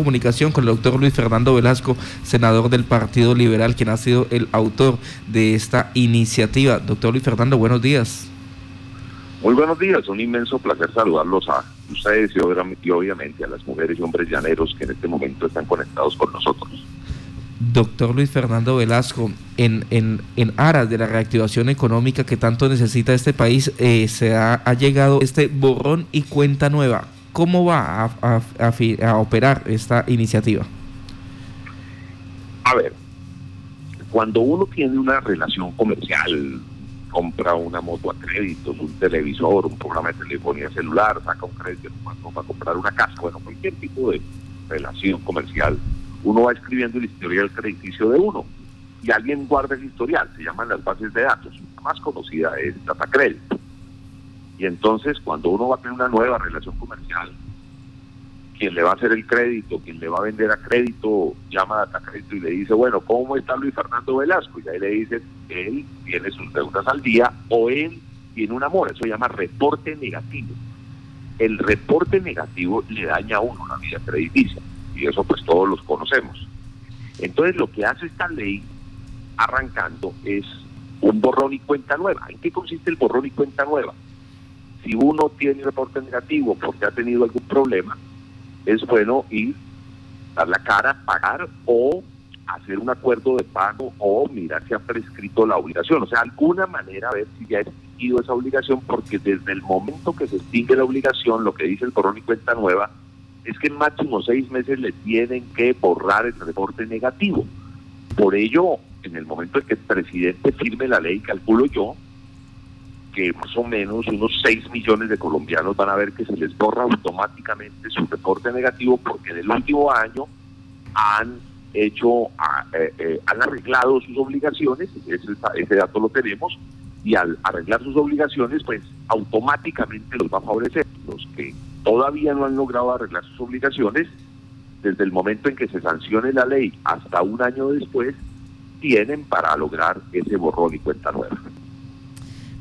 comunicación con el doctor Luis Fernando Velasco, senador del Partido Liberal, quien ha sido el autor de esta iniciativa. Doctor Luis Fernando, buenos días. Muy buenos días, un inmenso placer saludarlos a ustedes y obviamente a las mujeres y hombres llaneros que en este momento están conectados con nosotros. Doctor Luis Fernando Velasco, en, en, en aras de la reactivación económica que tanto necesita este país, eh, se ha, ha, llegado este borrón y cuenta nueva. ¿Cómo va a, operar esta iniciativa? A ver, cuando uno tiene una relación comercial, compra una moto a créditos, un televisor, un programa de telefonía celular, saca un crédito para comprar una casa, bueno, cualquier tipo de relación comercial, uno va escribiendo el historial crediticio de uno y alguien guarda el historial, se llaman las bases de datos, la más conocida es DataCredit. Y entonces cuando uno va a tener una nueva relación comercial, quien le va a hacer el crédito, quien le va a vender a crédito, llama a DataCrédito y le dice, bueno, ¿cómo está Luis Fernando Velasco? Y ahí le dice, él tiene sus deudas al día o él tiene un amor, eso se llama reporte negativo. El reporte negativo le daña a uno la vida crediticia y eso pues todos los conocemos. Entonces lo que hace esta ley arrancando es un borrón y cuenta nueva. ¿En qué consiste el borrón y cuenta nueva? Si uno tiene reporte negativo porque ha tenido algún problema, es bueno ir, dar la cara, pagar o hacer un acuerdo de pago o mirar si ha prescrito la obligación. O sea, alguna manera a ver si ya ha extinguido esa obligación, porque desde el momento que se extingue la obligación, lo que dice el borrón y cuenta nueva, es que en máximo seis meses le tienen que borrar el reporte negativo. Por ello, en el momento en que el presidente firme la ley, calculo yo que más o menos unos 6 millones de colombianos van a ver que se les borra automáticamente su reporte negativo porque en el último año han hecho, eh, eh, han arreglado sus obligaciones, ese, ese dato lo tenemos, y al arreglar sus obligaciones, pues automáticamente los va a favorecer. Los que todavía no han logrado arreglar sus obligaciones, desde el momento en que se sancione la ley hasta un año después, tienen para lograr ese borrón y cuenta nueva.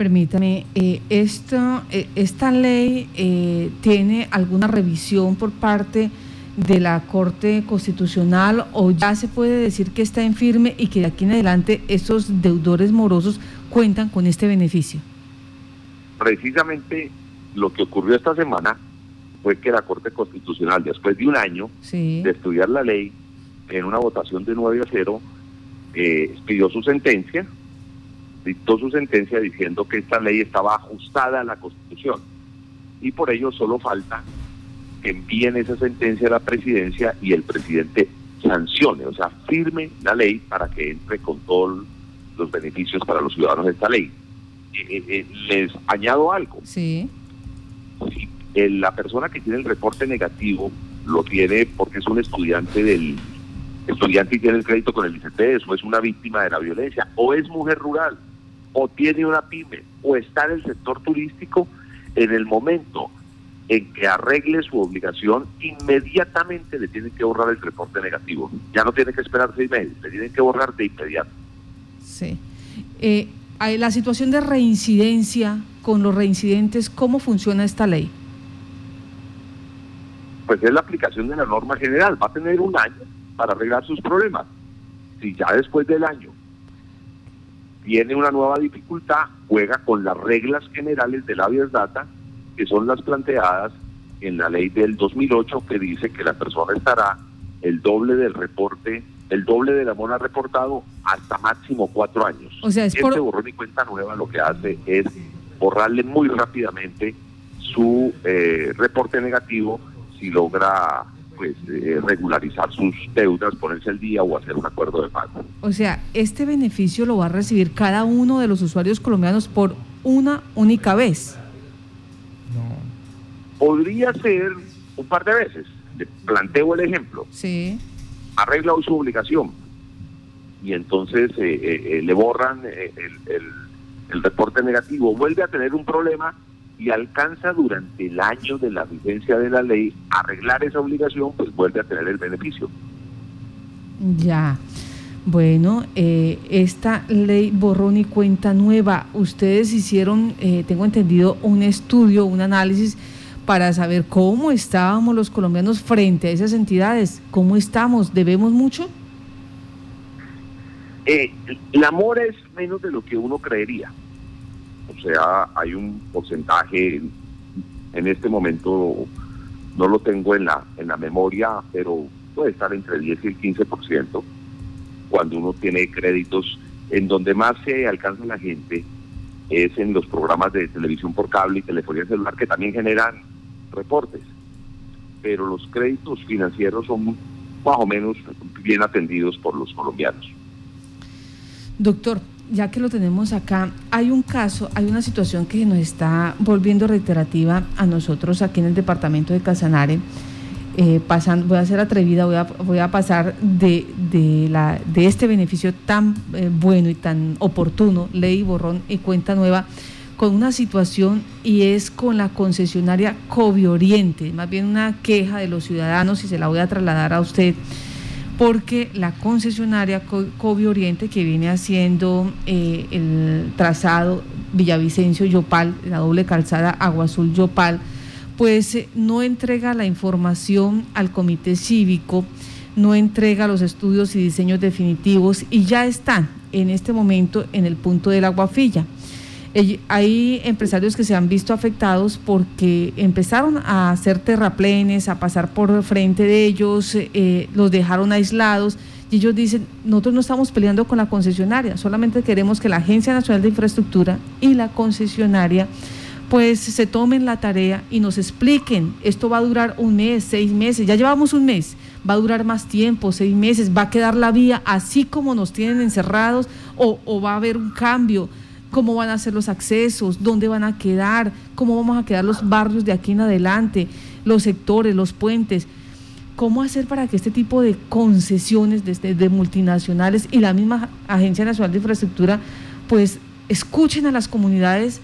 Permítame, eh, esto, eh, ¿esta ley eh, tiene alguna revisión por parte de la Corte Constitucional o ya se puede decir que está en firme y que de aquí en adelante esos deudores morosos cuentan con este beneficio? Precisamente lo que ocurrió esta semana fue que la Corte Constitucional, después de un año de estudiar la ley, en una votación de 9 a 0, eh, pidió su sentencia, dictó su sentencia diciendo que esta ley estaba ajustada a la Constitución. Y por ello solo falta que envíen esa sentencia a la presidencia y el presidente sancione, o sea, firme la ley para que entre con todos los beneficios para los ciudadanos de esta ley. Eh, eh, les añado algo. Sí. Si la persona que tiene el reporte negativo lo tiene porque es un estudiante del estudiante y tiene el crédito con el ICTS o es una víctima de la violencia o es mujer rural o tiene una pyme o está en el sector turístico en el momento en que arregle su obligación, inmediatamente le tienen que borrar el reporte negativo. Ya no tiene que esperar seis meses, le tienen que borrar de inmediato. Sí. Eh, la situación de reincidencia con los reincidentes, ¿cómo funciona esta ley? pues es la aplicación de la norma general. Va a tener un año para arreglar sus problemas. Si ya después del año tiene una nueva dificultad, juega con las reglas generales del habeas data, que son las planteadas en la ley del 2008, que dice que la persona estará el doble del reporte, el doble de la mona reportado hasta máximo cuatro años. O sea, es este borrón y cuenta nueva lo que hace es borrarle muy rápidamente su eh, reporte negativo si logra pues eh, regularizar sus deudas, ponerse al día o hacer un acuerdo de pago. O sea, este beneficio lo va a recibir cada uno de los usuarios colombianos por una única vez. No. Podría ser un par de veces. Le planteo el ejemplo. Sí. Arregla hoy su obligación y entonces eh, eh, le borran el, el reporte negativo. Vuelve a tener un problema y alcanza durante el año de la vigencia de la ley arreglar esa obligación, pues vuelve a tener el beneficio. Ya. Bueno, eh, esta ley borrón y cuenta nueva, ustedes hicieron, eh, tengo entendido, un estudio, un análisis para saber cómo estábamos los colombianos frente a esas entidades. ¿Cómo estamos? ¿Debemos mucho? Eh, el amor es menos de lo que uno creería. O sea, hay un porcentaje, en este momento no lo tengo en la, en la memoria, pero puede estar entre el 10 y el 15% cuando uno tiene créditos. En donde más se alcanza la gente es en los programas de televisión por cable y telefonía celular que también generan reportes. Pero los créditos financieros son más o menos bien atendidos por los colombianos. Doctor, ya que lo tenemos acá, hay un caso, hay una situación que nos está volviendo reiterativa a nosotros aquí en el departamento de Casanare. Eh, voy a ser atrevida, voy a, voy a pasar de, de, la, de este beneficio tan eh, bueno y tan oportuno, ley, borrón y cuenta nueva, con una situación y es con la concesionaria Covioriente, más bien una queja de los ciudadanos y se la voy a trasladar a usted porque la concesionaria Covi Oriente, que viene haciendo eh, el trazado Villavicencio-Yopal, la doble calzada Agua Azul-Yopal, pues eh, no entrega la información al comité cívico, no entrega los estudios y diseños definitivos y ya están en este momento en el punto del Aguafilla. Hay empresarios que se han visto afectados porque empezaron a hacer terraplenes, a pasar por frente de ellos, eh, los dejaron aislados y ellos dicen, nosotros no estamos peleando con la concesionaria, solamente queremos que la Agencia Nacional de Infraestructura y la concesionaria pues se tomen la tarea y nos expliquen, esto va a durar un mes, seis meses, ya llevamos un mes, va a durar más tiempo, seis meses, va a quedar la vía así como nos tienen encerrados o, o va a haber un cambio cómo van a ser los accesos, dónde van a quedar, cómo vamos a quedar los barrios de aquí en adelante, los sectores, los puentes. ¿Cómo hacer para que este tipo de concesiones de, de multinacionales y la misma Agencia Nacional de Infraestructura pues escuchen a las comunidades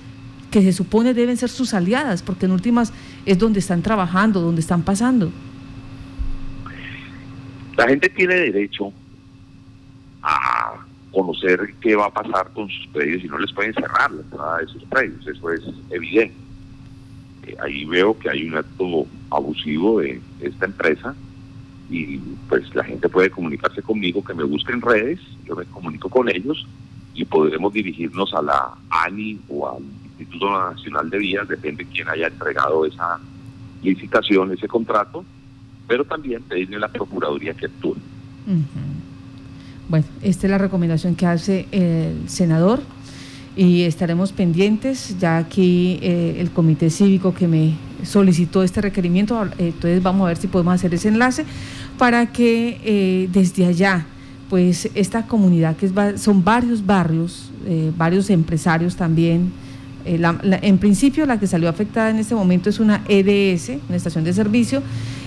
que se supone deben ser sus aliadas, porque en últimas es donde están trabajando, donde están pasando? La gente tiene derecho conocer qué va a pasar con sus predios y no les pueden cerrar la entrada de sus predios, eso es evidente. Eh, ahí veo que hay un acto abusivo de esta empresa y pues la gente puede comunicarse conmigo, que me busquen redes, yo me comunico con ellos y podremos dirigirnos a la ANI o al Instituto Nacional de Vías, depende de quién haya entregado esa licitación, ese contrato, pero también pedirle a la Procuraduría que actúe. Bueno, esta es la recomendación que hace el senador y estaremos pendientes, ya aquí eh, el comité cívico que me solicitó este requerimiento, eh, entonces vamos a ver si podemos hacer ese enlace para que eh, desde allá, pues esta comunidad, que son varios barrios, varios empresarios también, en principio la que salió afectada en este momento es una EDS, una estación de servicio,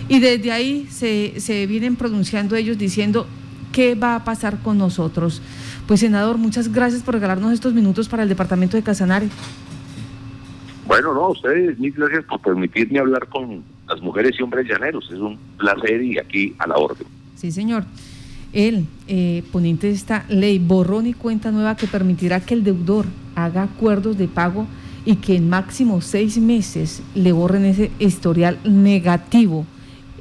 y desde ahí se vienen pronunciando ellos diciendo qué va a pasar con nosotros. Pues senador, muchas gracias por regalarnos estos minutos para el departamento de Casanare. Bueno, no, ustedes, mil gracias por permitirme hablar con las mujeres y hombres llaneros. Es un placer y aquí a la orden. Sí, señor. El eh, ponente de esta ley, borrón y cuenta nueva que permitirá que el deudor haga acuerdos de pago y que en máximo seis meses le borren ese historial negativo.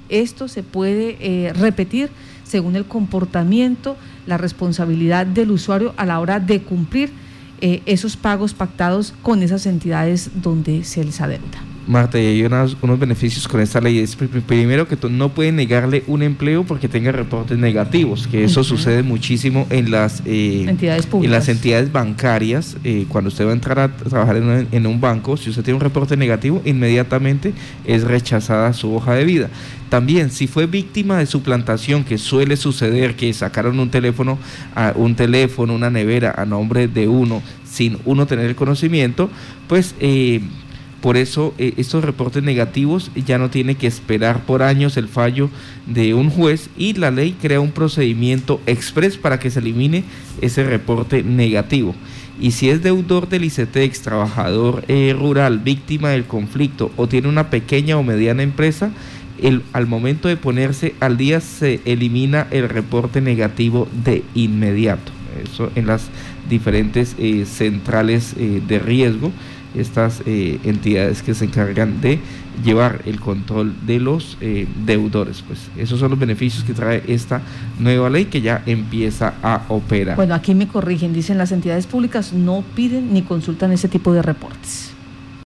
Esto se puede eh, repetir según el comportamiento, la responsabilidad del usuario a la hora de cumplir eh, esos pagos pactados con esas entidades donde se les adeuda. Marta, y hay unos, beneficios con esta ley. Es primero que tú no puedes negarle un empleo porque tenga reportes negativos, que eso sucede muchísimo en las eh, entidades públicas. En las entidades bancarias. Eh, cuando usted va a entrar a trabajar en, en, un banco, si usted tiene un reporte negativo, inmediatamente es rechazada su hoja de vida. También, si fue víctima de suplantación, que suele suceder, que sacaron un teléfono, a, un teléfono, una nevera a nombre de uno, sin uno tener el conocimiento, pues eh, por eso eh, estos reportes negativos ya no tiene que esperar por años el fallo de un juez y la ley crea un procedimiento express para que se elimine ese reporte negativo. Y si es deudor del ICETEX, trabajador eh, rural, víctima del conflicto o tiene una pequeña o mediana empresa, el, al momento de ponerse al día se elimina el reporte negativo de inmediato. Eso en las diferentes eh, centrales de riesgo estas eh, entidades que se encargan de llevar el control de los eh, deudores. Pues esos son los beneficios que trae esta nueva ley que ya empieza a operar. Bueno, aquí me corrigen, dicen las entidades públicas no piden ni consultan ese tipo de reportes.